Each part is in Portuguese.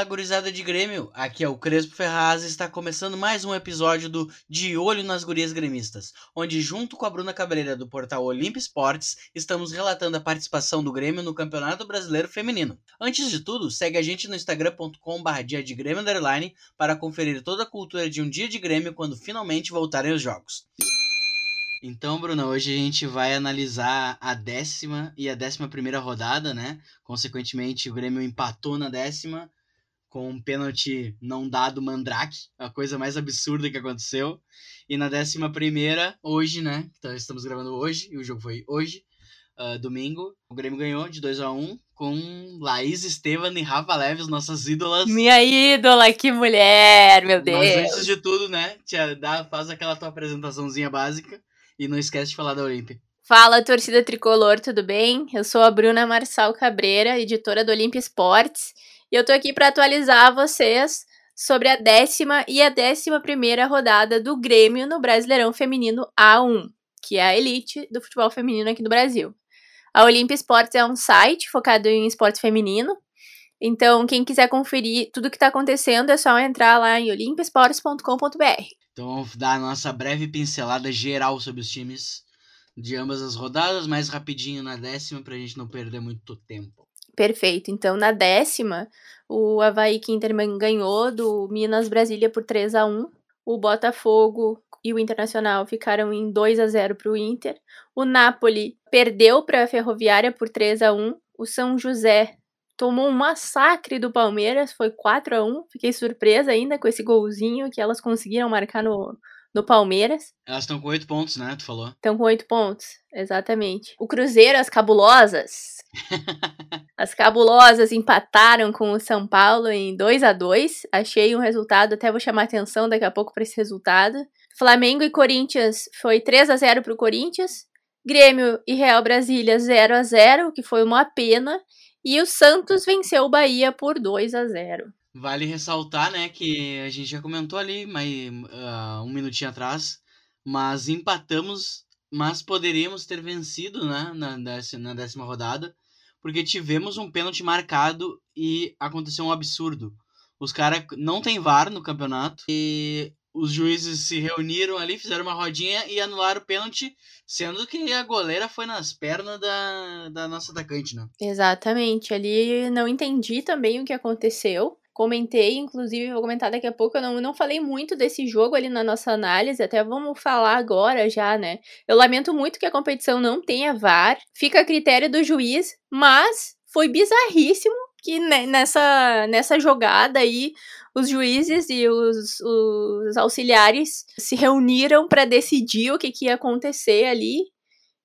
Fala, gurizada de Grêmio! Aqui é o Crespo Ferraz e está começando mais um episódio do De Olho nas Gurias Gremistas, onde, junto com a Bruna Cabreira do portal Olimp Esportes, estamos relatando a participação do Grêmio no Campeonato Brasileiro Feminino. Antes de tudo, segue a gente no instagram.com.br de Grêmio Underline para conferir toda a cultura de um dia de Grêmio quando finalmente voltarem os jogos. Então, Bruno, hoje a gente vai analisar a décima e a décima primeira rodada, né? Consequentemente, o Grêmio empatou na décima com um pênalti não dado Mandrake, a coisa mais absurda que aconteceu. E na décima primeira, hoje, né? Então, estamos gravando hoje, e o jogo foi hoje, uh, domingo. O Grêmio ganhou de 2 a 1 com Laís Estevam e Rafa Leves, nossas ídolas. Minha ídola, que mulher, meu Deus! Mas antes de tudo, né? Tia, dá, faz aquela tua apresentaçãozinha básica. E não esquece de falar da Olímpia. Fala, torcida tricolor, tudo bem? Eu sou a Bruna Marçal Cabreira, editora do Olímpia Esportes, e eu tô aqui para atualizar vocês sobre a décima e a décima primeira rodada do Grêmio no Brasileirão Feminino A1, que é a elite do futebol feminino aqui do Brasil. A Olímpia Esportes é um site focado em esporte feminino, então quem quiser conferir tudo o que está acontecendo é só entrar lá em olimpiasportes.com.br. Então vamos dar a nossa breve pincelada geral sobre os times de ambas as rodadas, mais rapidinho na décima, pra gente não perder muito tempo. Perfeito. Então, na décima, o Havaí Kinterman ganhou do Minas Brasília por 3 a 1 O Botafogo e o Internacional ficaram em 2 a 0 para o Inter. O Napoli perdeu para a Ferroviária por 3 a 1 O São José tomou um massacre do Palmeiras, foi 4 a 1 Fiquei surpresa ainda com esse golzinho que elas conseguiram marcar no, no Palmeiras. Elas estão com oito pontos, né? Tu falou. Estão com oito pontos, exatamente. O Cruzeiro, as cabulosas. as cabulosas empataram com o São Paulo em 2 a 2 Achei um resultado, até vou chamar atenção daqui a pouco para esse resultado. Flamengo e Corinthians foi 3 a 0 para o Corinthians. Grêmio e Real Brasília 0 a 0 que foi uma pena. E o Santos venceu o Bahia por 2 a 0. Vale ressaltar, né, que a gente já comentou ali mas, uh, um minutinho atrás, mas empatamos, mas poderíamos ter vencido, né, na décima, na décima rodada, porque tivemos um pênalti marcado e aconteceu um absurdo. Os caras não tem VAR no campeonato e os juízes se reuniram ali, fizeram uma rodinha e anularam o pênalti, sendo que a goleira foi nas pernas da, da nossa atacante, né? Exatamente. Ali não entendi também o que aconteceu. Comentei, inclusive, vou comentar daqui a pouco. Eu não, não falei muito desse jogo ali na nossa análise, até vamos falar agora já, né? Eu lamento muito que a competição não tenha VAR, fica a critério do juiz, mas foi bizarríssimo que nessa, nessa jogada aí os juízes e os, os auxiliares se reuniram para decidir o que, que ia acontecer ali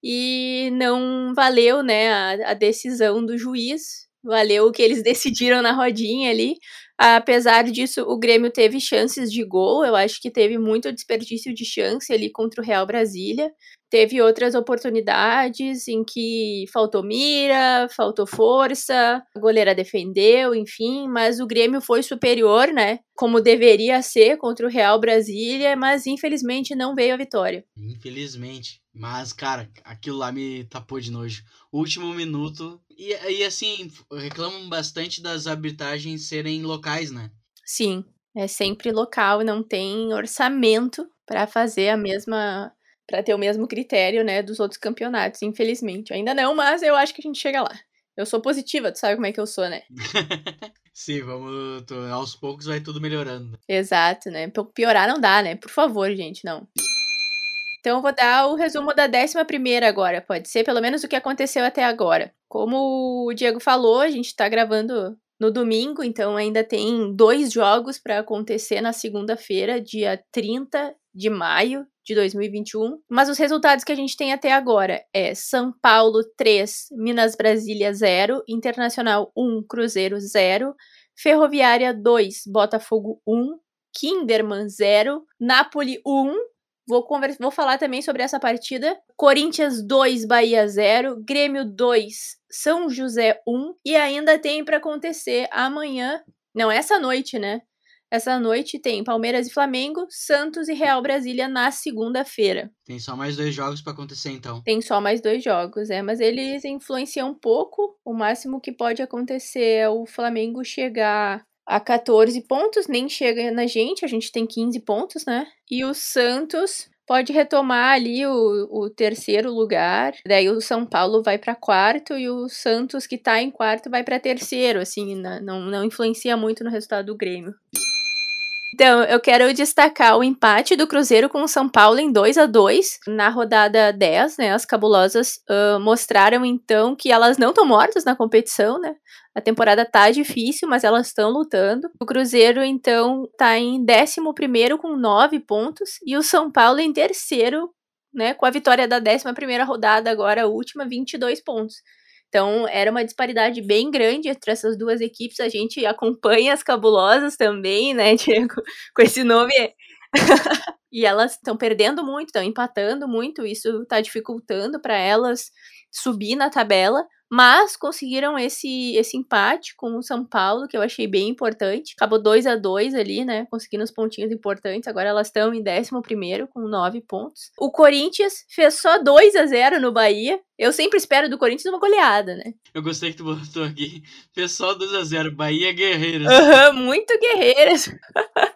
e não valeu né, a, a decisão do juiz, valeu o que eles decidiram na rodinha ali. Apesar disso, o Grêmio teve chances de gol, eu acho que teve muito desperdício de chance ali contra o Real Brasília. Teve outras oportunidades em que faltou mira, faltou força, a goleira defendeu, enfim, mas o Grêmio foi superior, né? Como deveria ser contra o Real Brasília, mas infelizmente não veio a vitória. Infelizmente. Mas, cara, aquilo lá me tapou de nojo. Último minuto. E, e assim, reclamam bastante das arbitragens serem locais, né? Sim, é sempre local, não tem orçamento para fazer a mesma para ter o mesmo critério, né, dos outros campeonatos, infelizmente. Ainda não, mas eu acho que a gente chega lá. Eu sou positiva, tu sabe como é que eu sou, né? Sim, vamos. Aos poucos vai tudo melhorando. Exato, né? Piorar não dá, né? Por favor, gente, não. Então eu vou dar o resumo da 11 agora, pode ser? Pelo menos o que aconteceu até agora. Como o Diego falou, a gente tá gravando no domingo, então ainda tem dois jogos para acontecer na segunda-feira, dia 30 de maio de 2021. Mas os resultados que a gente tem até agora é São Paulo 3, Minas Brasília 0, Internacional 1, Cruzeiro 0, Ferroviária 2, Botafogo 1, Kinderman 0, Napoli 1, Vou, conversa, vou falar também sobre essa partida. Corinthians 2, Bahia 0. Grêmio 2, São José 1. E ainda tem para acontecer amanhã. Não, essa noite, né? Essa noite tem Palmeiras e Flamengo, Santos e Real Brasília na segunda-feira. Tem só mais dois jogos para acontecer então. Tem só mais dois jogos, é, mas eles influenciam um pouco. O máximo que pode acontecer é o Flamengo chegar a 14 pontos, nem chega na gente, a gente tem 15 pontos, né? E o Santos pode retomar ali o, o terceiro lugar. Daí o São Paulo vai para quarto e o Santos, que tá em quarto, vai para terceiro. Assim, não, não influencia muito no resultado do Grêmio. Então, eu quero destacar o empate do Cruzeiro com o São Paulo em 2 a 2 na rodada 10, né? As cabulosas uh, mostraram então que elas não estão mortas na competição, né? A temporada tá difícil, mas elas estão lutando. O Cruzeiro, então, tá em 11 com 9 pontos e o São Paulo em terceiro, né? Com a vitória da 11 rodada, agora a última, 22 pontos. Então, era uma disparidade bem grande entre essas duas equipes. A gente acompanha as cabulosas também, né, Diego? Com esse nome. e elas estão perdendo muito, estão empatando muito. Isso está dificultando para elas subir na tabela mas conseguiram esse esse empate com o São Paulo, que eu achei bem importante. Acabou 2 a 2 ali, né? Conseguindo os pontinhos importantes. Agora elas estão em 11 com 9 pontos. O Corinthians fez só 2 a 0 no Bahia. Eu sempre espero do Corinthians uma goleada, né? Eu gostei que tu botou aqui. Fez só 2 a 0 Bahia Guerreiras. Aham, uhum, muito guerreiras.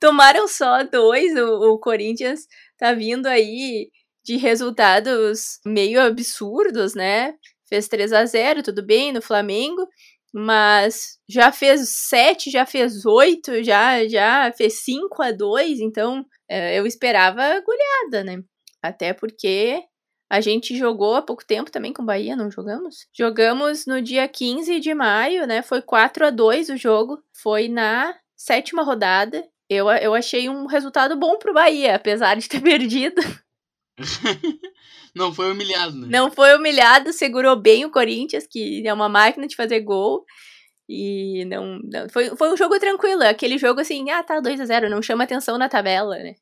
Tomaram só dois. O, o Corinthians tá vindo aí de resultados meio absurdos, né? fez 3 a 0 tudo bem, no Flamengo, mas já fez 7, já fez 8, já, já fez 5 a 2 então é, eu esperava goleada, né? Até porque a gente jogou há pouco tempo também com o Bahia, não jogamos? Jogamos no dia 15 de maio, né? Foi 4 a 2 o jogo, foi na sétima rodada. Eu, eu achei um resultado bom pro Bahia, apesar de ter perdido. Não foi humilhado, né? Não foi humilhado, segurou bem o Corinthians, que é uma máquina de fazer gol. E não, não foi, foi um jogo tranquilo, aquele jogo assim, ah, tá 2 a 0 não chama atenção na tabela, né?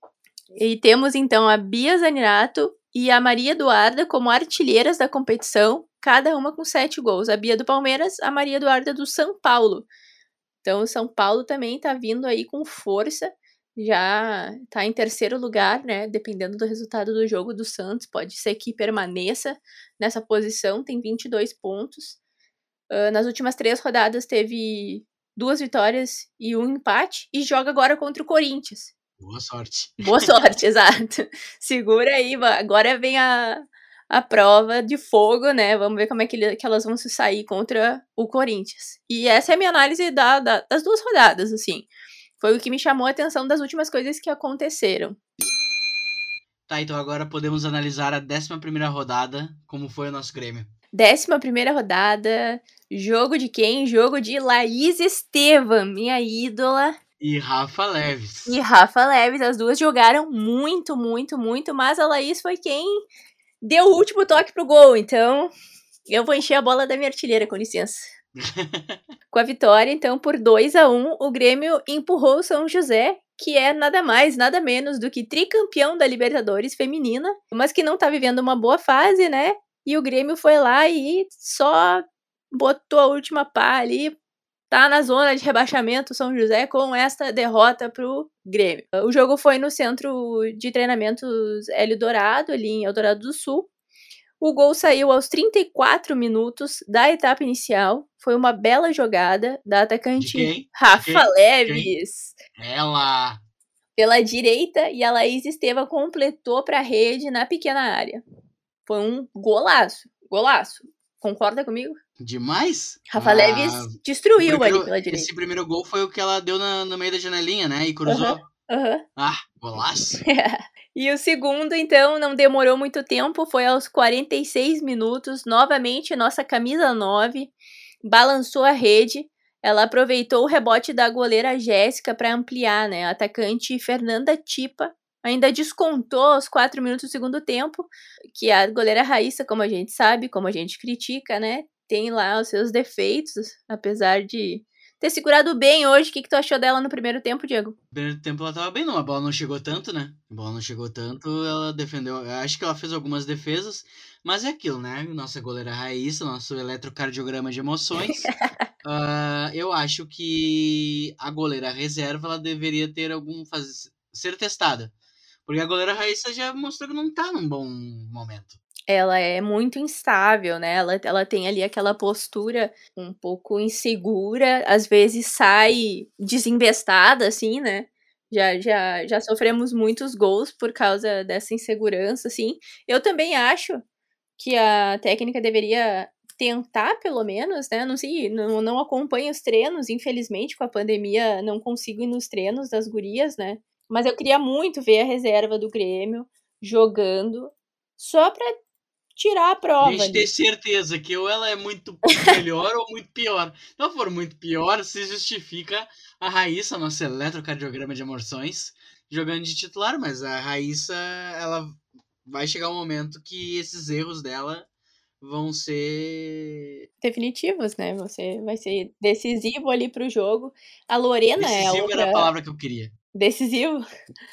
E temos então a Bia Zanerato e a Maria Eduarda como artilheiras da competição, cada uma com sete gols. A Bia do Palmeiras, a Maria Eduarda do São Paulo. Então o São Paulo também tá vindo aí com força já está em terceiro lugar, né? Dependendo do resultado do jogo do Santos, pode ser que permaneça nessa posição, tem 22 pontos. Uh, nas últimas três rodadas teve duas vitórias e um empate e joga agora contra o Corinthians. Boa sorte. Boa sorte, exato. Segura aí, agora vem a, a prova de fogo, né? Vamos ver como é que, que elas vão se sair contra o Corinthians. E essa é a minha análise da, da, das duas rodadas, assim. Foi o que me chamou a atenção das últimas coisas que aconteceram. Tá, então agora podemos analisar a 11 rodada, como foi o nosso Grêmio. 11 rodada, jogo de quem? Jogo de Laís Estevam, minha ídola. E Rafa Leves. E Rafa Leves, as duas jogaram muito, muito, muito, mas a Laís foi quem deu o último toque pro gol, então eu vou encher a bola da minha artilheira, com licença. Com a vitória, então, por 2 a 1 o Grêmio empurrou o São José, que é nada mais, nada menos do que tricampeão da Libertadores feminina, mas que não tá vivendo uma boa fase, né? E o Grêmio foi lá e só botou a última pá ali, tá na zona de rebaixamento São José com esta derrota pro Grêmio. O jogo foi no centro de treinamentos Hélio Dourado, ali em Eldorado do Sul. O gol saiu aos 34 minutos da etapa inicial. Foi uma bela jogada da atacante Rafa Leves. Ela! Pela direita e a Laís Estevam completou para a rede na pequena área. Foi um golaço. Golaço. Concorda comigo? Demais? Rafa ah, Leves destruiu ali pela direita. Esse primeiro gol foi o que ela deu na, no meio da janelinha, né? E cruzou. Uhum, uhum. Ah, golaço. E o segundo, então, não demorou muito tempo, foi aos 46 minutos. Novamente, nossa camisa 9 balançou a rede. Ela aproveitou o rebote da goleira Jéssica para ampliar, né? A atacante Fernanda Tipa ainda descontou aos 4 minutos do segundo tempo, que a goleira Raíssa, como a gente sabe, como a gente critica, né? Tem lá os seus defeitos, apesar de ter segurado bem hoje. O que, que tu achou dela no primeiro tempo, Diego? No primeiro tempo ela tava bem, não. A bola não chegou tanto, né? A bola não chegou tanto, ela defendeu. Eu acho que ela fez algumas defesas, mas é aquilo, né? Nossa goleira Raíssa, nosso eletrocardiograma de emoções. Uh, eu acho que a goleira reserva ela deveria ter algum faz... ser testada. Porque a goleira Raíssa já mostrou que não tá num bom momento. Ela é muito instável, né? Ela, ela tem ali aquela postura um pouco insegura, às vezes sai desinvestada, assim, né? Já, já, já sofremos muitos gols por causa dessa insegurança, assim. Eu também acho que a técnica deveria tentar, pelo menos, né? Não sei, não, não acompanho os treinos, infelizmente, com a pandemia, não consigo ir nos treinos das gurias, né? Mas eu queria muito ver a reserva do Grêmio jogando só pra tirar a prova. A gente ter certeza que ou ela é muito melhor ou muito pior. Se não for muito pior, se justifica a Raíssa, nosso eletrocardiograma de emoções, jogando de titular, mas a Raíssa, ela vai chegar um momento que esses erros dela vão ser definitivos, né? Você vai ser decisivo ali pro jogo. A Lorena decisivo é outra era a palavra que eu queria. Decisivo.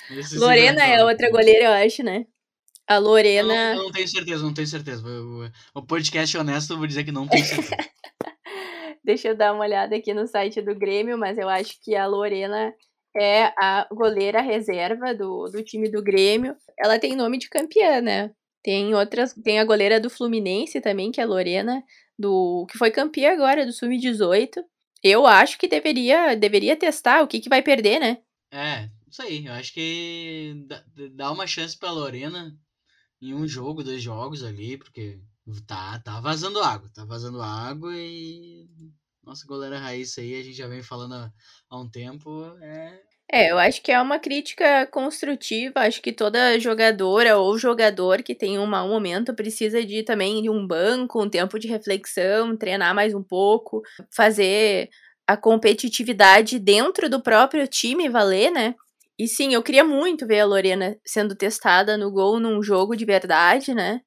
decisivo Lorena é outra goleira, eu acho, né? A Lorena. Não, não tenho certeza, não tenho certeza. O podcast honesto, eu vou dizer que não tenho certeza. Deixa eu dar uma olhada aqui no site do Grêmio, mas eu acho que a Lorena é a goleira reserva do, do time do Grêmio. Ela tem nome de campeã, né? Tem outras, tem a goleira do Fluminense também, que é a Lorena, do que foi campeã agora do Sub-18. Eu acho que deveria deveria testar o que que vai perder, né? É, isso aí. Eu acho que dá uma chance pra Lorena em um jogo, dois jogos ali, porque tá, tá vazando água, tá vazando água e nossa goleira Raíssa aí, a gente já vem falando há, há um tempo, é... É, eu acho que é uma crítica construtiva, acho que toda jogadora ou jogador que tem um mau momento precisa de também de um banco, um tempo de reflexão, treinar mais um pouco, fazer a competitividade dentro do próprio time valer, né? E sim, eu queria muito ver a Lorena sendo testada no gol num jogo de verdade, né?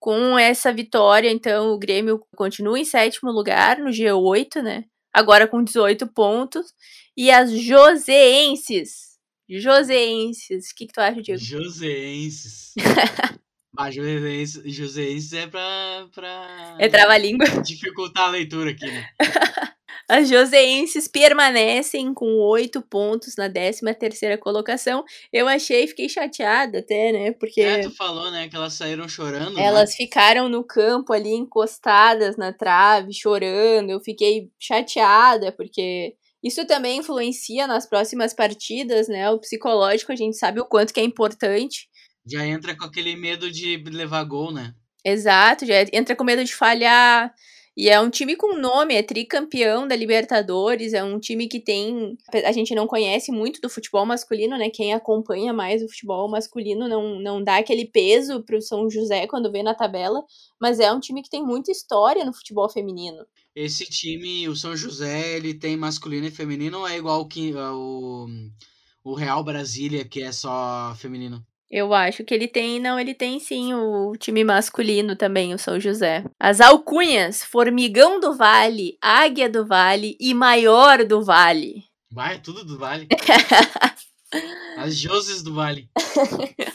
Com essa vitória, então, o Grêmio continua em sétimo lugar no G8, né? Agora com 18 pontos. E as Joseenses. Joseenses. O que, que tu acha, Diego? Joseenses. ah, Joseenses, Joseenses é pra, pra. É trava-língua. Dificultar a leitura aqui, né? As joseenses permanecem com oito pontos na 13 terceira colocação. Eu achei, fiquei chateada até, né? Porque. É, tu falou, né? Que elas saíram chorando. Né? Elas né? ficaram no campo ali, encostadas na trave, chorando. Eu fiquei chateada, porque isso também influencia nas próximas partidas, né? O psicológico, a gente sabe o quanto que é importante. Já entra com aquele medo de levar gol, né? Exato, já entra com medo de falhar. E é um time com nome, é tricampeão da Libertadores, é um time que tem. A gente não conhece muito do futebol masculino, né? Quem acompanha mais o futebol masculino não, não dá aquele peso pro São José quando vê na tabela, mas é um time que tem muita história no futebol feminino. Esse time, o São José, ele tem masculino e feminino ou é igual que o, o Real Brasília, que é só feminino? Eu acho que ele tem, não, ele tem sim o time masculino também, o São José. As alcunhas: Formigão do Vale, Águia do Vale e Maior do Vale. Vai, tudo do Vale. As Joses do Vale.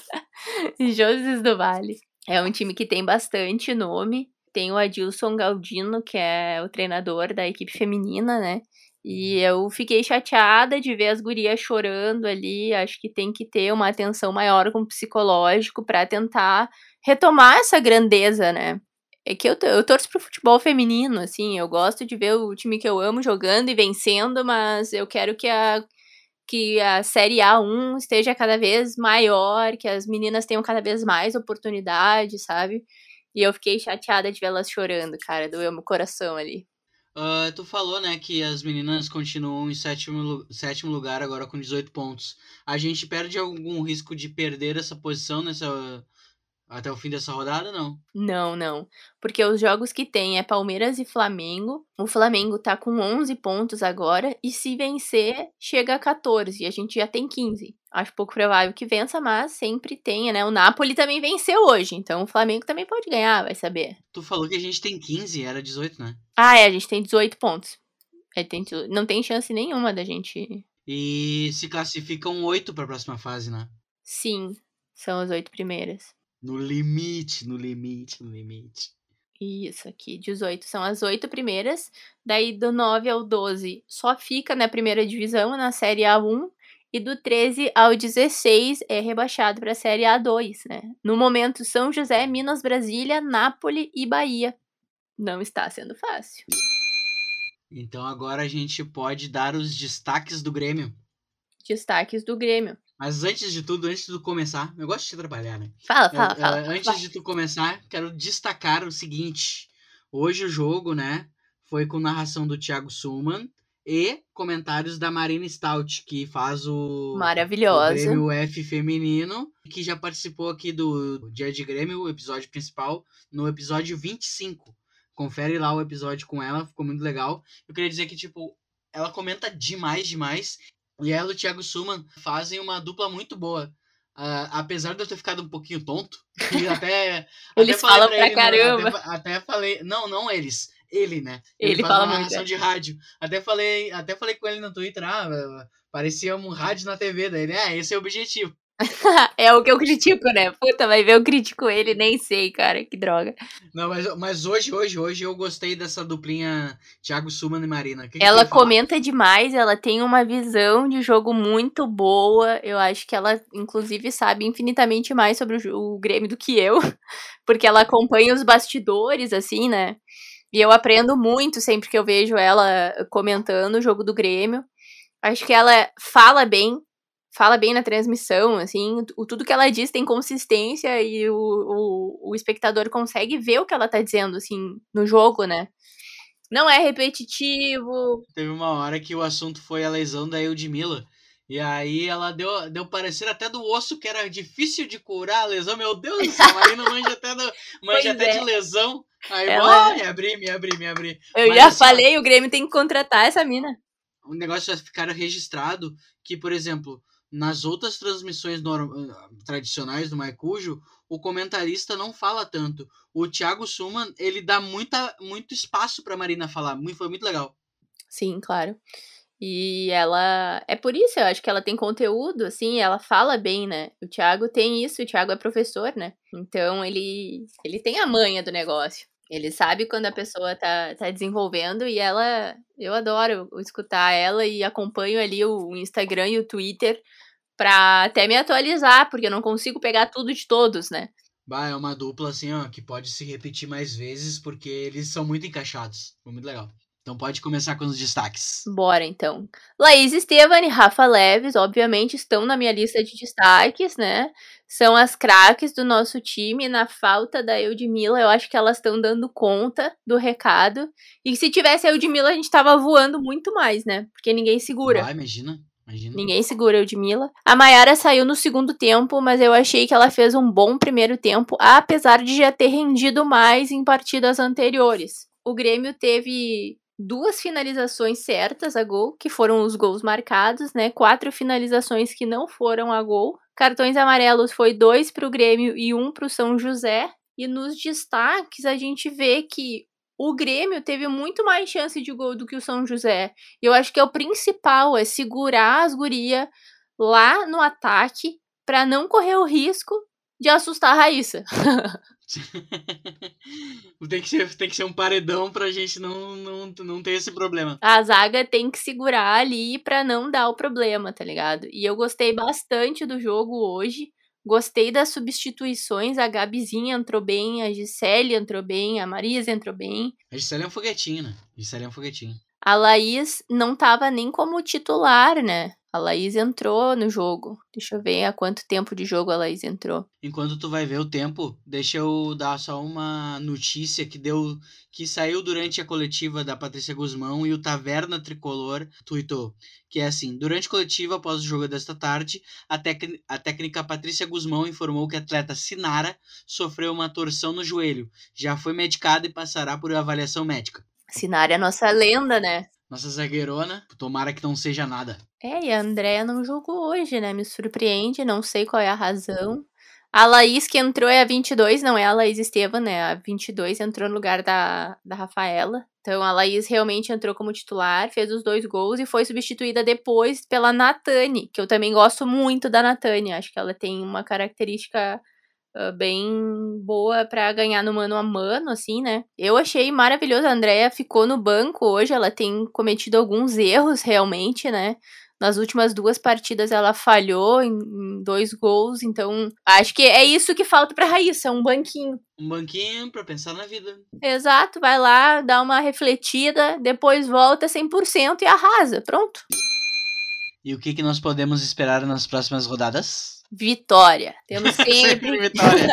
Joses do Vale. É um time que tem bastante nome. Tem o Adilson Galdino, que é o treinador da equipe feminina, né? E eu fiquei chateada de ver as gurias chorando ali. Acho que tem que ter uma atenção maior com o psicológico para tentar retomar essa grandeza, né? É que eu, eu torço pro futebol feminino, assim, eu gosto de ver o time que eu amo jogando e vencendo, mas eu quero que a, que a Série A1 esteja cada vez maior, que as meninas tenham cada vez mais oportunidade, sabe? E eu fiquei chateada de ver elas chorando, cara, doeu meu coração ali. Uh, tu falou, né, que as meninas continuam em sétimo, sétimo lugar agora com 18 pontos. A gente perde algum risco de perder essa posição nessa até o fim dessa rodada, não? Não, não. Porque os jogos que tem é Palmeiras e Flamengo. O Flamengo tá com 11 pontos agora. E se vencer, chega a 14. E a gente já tem 15. Acho pouco provável que vença, mas sempre tenha, né? O Napoli também venceu hoje. Então o Flamengo também pode ganhar, vai saber. Tu falou que a gente tem 15, era 18, né? Ah, é, a gente tem 18 pontos. É, tem, não tem chance nenhuma da gente. E se classificam 8 pra próxima fase, né? Sim, são as oito primeiras. No limite, no limite, no limite. Isso aqui, 18 são as oito primeiras. Daí do 9 ao 12 só fica na primeira divisão, na Série A1. E do 13 ao 16 é rebaixado para a Série A2, né? No momento, São José, Minas, Brasília, Nápoles e Bahia. Não está sendo fácil. Então agora a gente pode dar os destaques do Grêmio. Destaques do Grêmio. Mas antes de tudo, antes de tu começar, eu gosto de trabalhar, né? Fala, fala, Eu- fala. antes vai. de tu começar, quero destacar o seguinte. Hoje o jogo, né, foi com narração do Thiago Suman e comentários da Marina Stout, que faz o, o Maravilhosa. Grêmio F feminino, que já participou aqui do Dia de Grêmio, o episódio principal, no episódio 25. Confere lá o episódio com ela, ficou muito legal. Eu queria dizer que, tipo, ela comenta demais, demais. E ela e o Thiago Suman fazem uma dupla muito boa. Ah, apesar de eu ter ficado um pouquinho tonto, e até. Eles até falam pra pra ele, né, caramba. Até, até falei. Não, não eles. Ele, né? Ele faz fala uma muito, é. de rádio. Até falei, até falei com ele no Twitter, ah, parecia um rádio na TV. Daí ele, é, esse é o objetivo. é o que eu critico, né? Puta, vai ver, eu critico ele, nem sei, cara. Que droga. Não, mas, mas hoje, hoje, hoje eu gostei dessa duplinha Thiago Suman e Marina. Que que Ela falar? comenta demais, ela tem uma visão de jogo muito boa. Eu acho que ela, inclusive, sabe infinitamente mais sobre o, o Grêmio do que eu, porque ela acompanha os bastidores, assim, né? E eu aprendo muito sempre que eu vejo ela comentando o jogo do Grêmio. Acho que ela fala bem, fala bem na transmissão, assim, o, tudo que ela diz tem consistência e o, o, o espectador consegue ver o que ela tá dizendo, assim, no jogo, né? Não é repetitivo, Teve uma hora que o assunto foi a lesão da Eudmila. E aí ela deu, deu parecer até do osso que era difícil de curar a lesão. Meu Deus do céu, a Marina manja até, do, manja Pois até é. de lesão. Aí, Ela- ó, me abri, me abri, me abri. Eu Mas já assim, ó, falei, o Grêmio tem que contratar essa mina. o negócio vai ficar registrado que, por exemplo, nas outras transmissões norm- tradicionais do Maicujo, o comentarista não fala tanto. O Thiago Suman, ele dá muita, muito espaço pra Marina falar. Foi muito legal. Sim, claro. E ela. É por isso, eu acho que ela tem conteúdo, assim, ela fala bem, né? O Thiago tem isso, o Thiago é professor, né? Então ele, ele tem a manha do negócio. Ele sabe quando a pessoa tá, tá desenvolvendo e ela. Eu adoro escutar ela e acompanho ali o Instagram e o Twitter pra até me atualizar, porque eu não consigo pegar tudo de todos, né? Bah, é uma dupla assim, ó, que pode se repetir mais vezes porque eles são muito encaixados. Foi muito legal. Então pode começar com os destaques. Bora então. Laís Estevan e Rafa Leves, obviamente, estão na minha lista de destaques, né? São as craques do nosso time. Na falta da Eudmila, eu acho que elas estão dando conta do recado. E se tivesse a Eudmila, a gente tava voando muito mais, né? Porque ninguém segura. Vai, imagina. Imagina. Ninguém segura a Eudmila. A Mayara saiu no segundo tempo, mas eu achei que ela fez um bom primeiro tempo, apesar de já ter rendido mais em partidas anteriores. O Grêmio teve duas finalizações certas a gol, que foram os gols marcados, né? Quatro finalizações que não foram a gol. Cartões amarelos foi dois para o Grêmio e um para o São José. E nos destaques a gente vê que o Grêmio teve muito mais chance de gol do que o São José. E eu acho que é o principal, é segurar as gurias lá no ataque para não correr o risco de assustar a Raíssa. tem, que ser, tem que ser um paredão pra gente não, não, não ter esse problema. A zaga tem que segurar ali para não dar o problema, tá ligado? E eu gostei bastante do jogo hoje. Gostei das substituições. A Gabizinha entrou bem, a Gisele entrou bem, a Marisa entrou bem. A Gisele é um foguetinho, né? A Gisele é um foguetinho. A Laís não tava nem como titular, né? A Laís entrou no jogo. Deixa eu ver há quanto tempo de jogo a Laís entrou. Enquanto tu vai ver o tempo, deixa eu dar só uma notícia que deu que saiu durante a coletiva da Patrícia Guzmão e o Taverna Tricolor tweetou, que é assim, durante a coletiva após o jogo desta tarde, a, tec- a técnica Patrícia Guzmão informou que a atleta Sinara sofreu uma torção no joelho, já foi medicada e passará por avaliação médica. Sinara é nossa lenda, né? Nossa zagueirona, tomara que não seja nada. É, e a Andréa não jogou hoje, né? Me surpreende, não sei qual é a razão. A Laís que entrou é a 22, não é a Laís Estevam, né? A 22 entrou no lugar da, da Rafaela. Então a Laís realmente entrou como titular, fez os dois gols e foi substituída depois pela Natane, que eu também gosto muito da Natane. Acho que ela tem uma característica uh, bem boa para ganhar no mano a mano, assim, né? Eu achei maravilhoso. A Andrea ficou no banco hoje, ela tem cometido alguns erros realmente, né? Nas últimas duas partidas ela falhou em, em dois gols, então acho que é isso que falta pra Raíssa, um banquinho. Um banquinho pra pensar na vida. Exato, vai lá, dá uma refletida, depois volta 100% e arrasa. Pronto. E o que, que nós podemos esperar nas próximas rodadas? Vitória. Temos sempre, sempre vitória.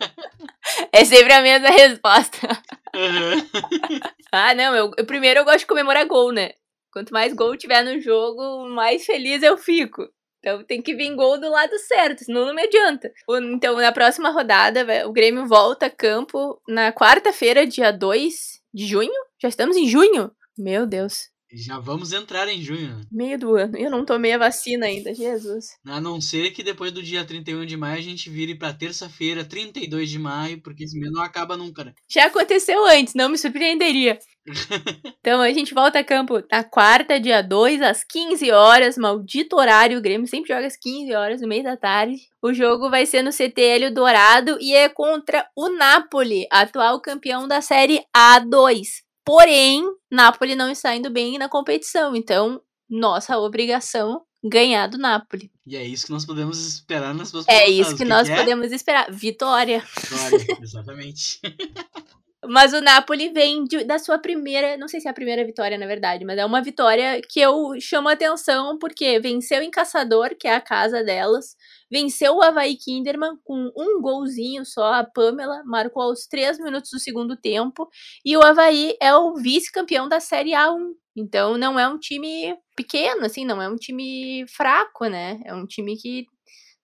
é sempre a mesma resposta. Uhum. ah, não, eu, eu, primeiro eu gosto de comemorar gol, né? Quanto mais gol tiver no jogo, mais feliz eu fico. Então tem que vir gol do lado certo, senão não me adianta. Então, na próxima rodada, o Grêmio volta a campo na quarta-feira, dia 2 de junho. Já estamos em junho? Meu Deus. Já vamos entrar em junho. Meio do ano. Eu não tomei a vacina ainda, Jesus. A não ser que depois do dia 31 de maio a gente vire pra terça-feira, 32 de maio, porque esse mês não acaba nunca, né? Já aconteceu antes, não me surpreenderia. então a gente volta a campo na quarta, dia 2, às 15 horas. Maldito horário. O Grêmio sempre joga às 15 horas, no meio da tarde. O jogo vai ser no CTL Dourado e é contra o Napoli, atual campeão da Série A2. Porém, Napoli não está indo bem na competição, então nossa obrigação ganhar do Napoli. E é isso que nós podemos esperar nas próximas É isso que, que nós que é? podemos esperar. Vitória. Vitória, exatamente. Mas o Napoli vem de, da sua primeira, não sei se é a primeira vitória, na verdade, mas é uma vitória que eu chamo atenção porque venceu em Caçador, que é a casa delas, venceu o Havaí Kinderman com um golzinho só, a Pamela marcou aos três minutos do segundo tempo, e o Havaí é o vice-campeão da Série A1. Então não é um time pequeno, assim, não é um time fraco, né? É um time que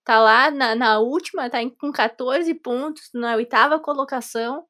tá lá na, na última, tá com 14 pontos, na oitava colocação,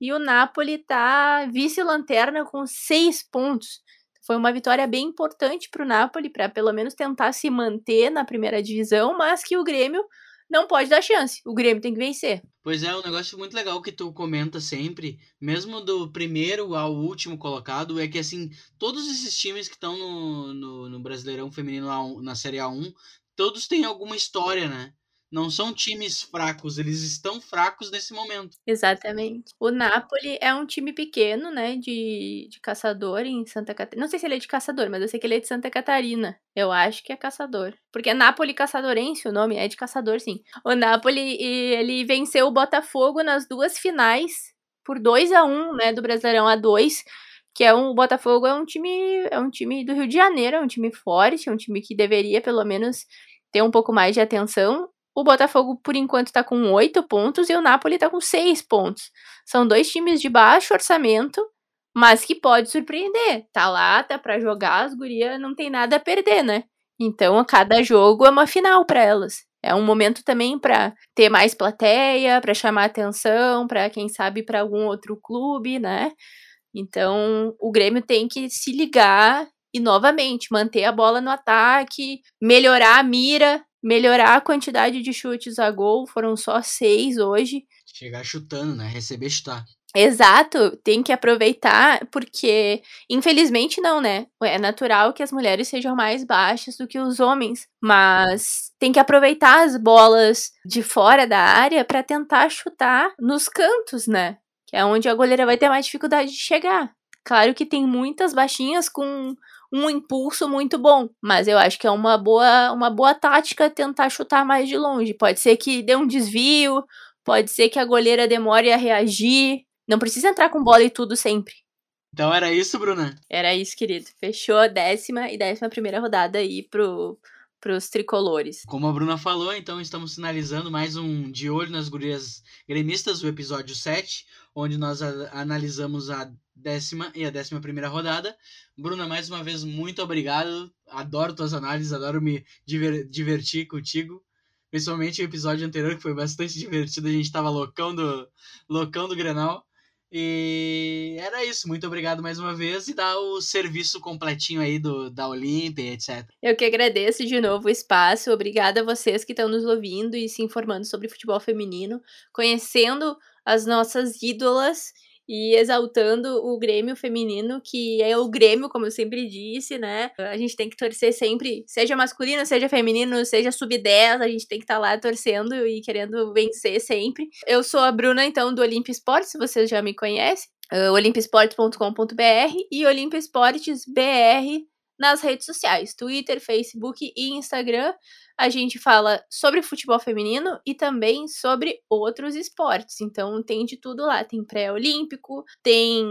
e o Napoli tá vice-lanterna com 6 pontos. Foi uma vitória bem importante para o Napoli, para pelo menos tentar se manter na primeira divisão, mas que o Grêmio não pode dar chance. O Grêmio tem que vencer. Pois é, um negócio muito legal que tu comenta sempre, mesmo do primeiro ao último colocado, é que assim, todos esses times que estão no, no, no, Brasileirão Feminino na Série A1 todos têm alguma história, né? Não são times fracos, eles estão fracos nesse momento. Exatamente. O Napoli é um time pequeno, né, de, de caçador em Santa Catarina. Não sei se ele é de caçador, mas eu sei que ele é de Santa Catarina. Eu acho que é caçador. Porque é Napoli Caçadorense, o nome é de caçador, sim. O Napoli, ele venceu o Botafogo nas duas finais por 2 a 1 né, do Brasileirão A2 que é um o Botafogo é um time é um time do Rio de Janeiro, é um time forte, é um time que deveria pelo menos ter um pouco mais de atenção. O Botafogo, por enquanto, está com oito pontos e o Napoli está com seis pontos. São dois times de baixo orçamento, mas que pode surpreender. Tá lá, tá para jogar, as gurias não tem nada a perder, né? Então, a cada jogo é uma final para elas. É um momento também para ter mais plateia, para chamar atenção, para quem sabe para algum outro clube, né? Então, o Grêmio tem que se ligar e novamente manter a bola no ataque, melhorar a mira, melhorar a quantidade de chutes a gol. Foram só seis hoje. Chegar chutando, né? Receber chutar. Exato, tem que aproveitar, porque infelizmente não, né? É natural que as mulheres sejam mais baixas do que os homens, mas tem que aproveitar as bolas de fora da área para tentar chutar nos cantos, né? Que é onde a goleira vai ter mais dificuldade de chegar. Claro que tem muitas baixinhas com um impulso muito bom, mas eu acho que é uma boa, uma boa tática tentar chutar mais de longe. Pode ser que dê um desvio, pode ser que a goleira demore a reagir. Não precisa entrar com bola e tudo sempre. Então era isso, Bruna? Era isso, querido. Fechou a décima e décima primeira rodada aí pro, pros tricolores. Como a Bruna falou, então estamos finalizando mais um De Olho nas Gurias Gremistas, o episódio 7, onde nós analisamos a décima e a décima primeira rodada. Bruna, mais uma vez, muito obrigado. Adoro tuas análises, adoro me diver divertir contigo. Principalmente o episódio anterior, que foi bastante divertido. A gente tava loucão do, loucão do Grenal. E era isso. Muito obrigado mais uma vez e dá o serviço completinho aí do, da Olímpia, etc. Eu que agradeço de novo o espaço. Obrigada a vocês que estão nos ouvindo e se informando sobre futebol feminino, conhecendo as nossas ídolas e exaltando o Grêmio feminino, que é o Grêmio, como eu sempre disse, né? A gente tem que torcer sempre, seja masculino, seja feminino, seja sub-10, a gente tem que estar tá lá torcendo e querendo vencer sempre. Eu sou a Bruna, então, do Olympia Esportes, se vocês já me conhecem, uh, olimpiasportes.com.br e Olympia Esportes BR nas redes sociais, Twitter, Facebook e Instagram. A gente fala sobre futebol feminino e também sobre outros esportes. Então tem de tudo lá. Tem pré-olímpico, tem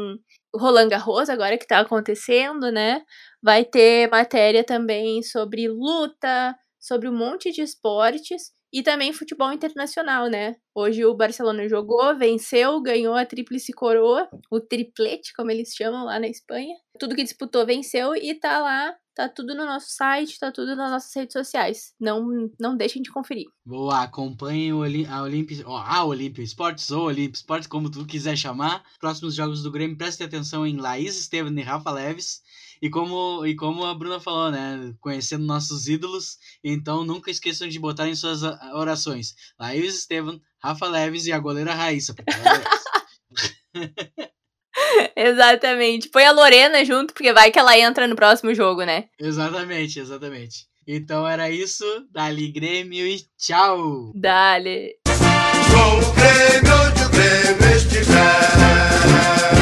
Roland Garros agora que tá acontecendo, né? Vai ter matéria também sobre luta, sobre um monte de esportes e também futebol internacional, né? Hoje o Barcelona jogou, venceu, ganhou a tríplice coroa, o triplete, como eles chamam lá na Espanha. Tudo que disputou venceu e tá lá, tá tudo no nosso site, tá tudo nas nossas redes sociais. Não não deixem de conferir. Boa, acompanhem a Olimpia, a Olimpia Esportes ou Olimpia Esportes, como tu quiser chamar. Próximos jogos do Grêmio, preste atenção em Laís Estevam e Rafa Leves. E como, e como a Bruna falou, né? Conhecendo nossos ídolos, então nunca esqueçam de botar em suas orações Laís Estevam, Rafa Leves e a goleira Raíssa. exatamente. Põe a Lorena junto, porque vai que ela entra no próximo jogo, né? Exatamente, exatamente. Então era isso. Dali Grêmio e tchau! Dali! Com o Grêmio, onde o Grêmio estiver.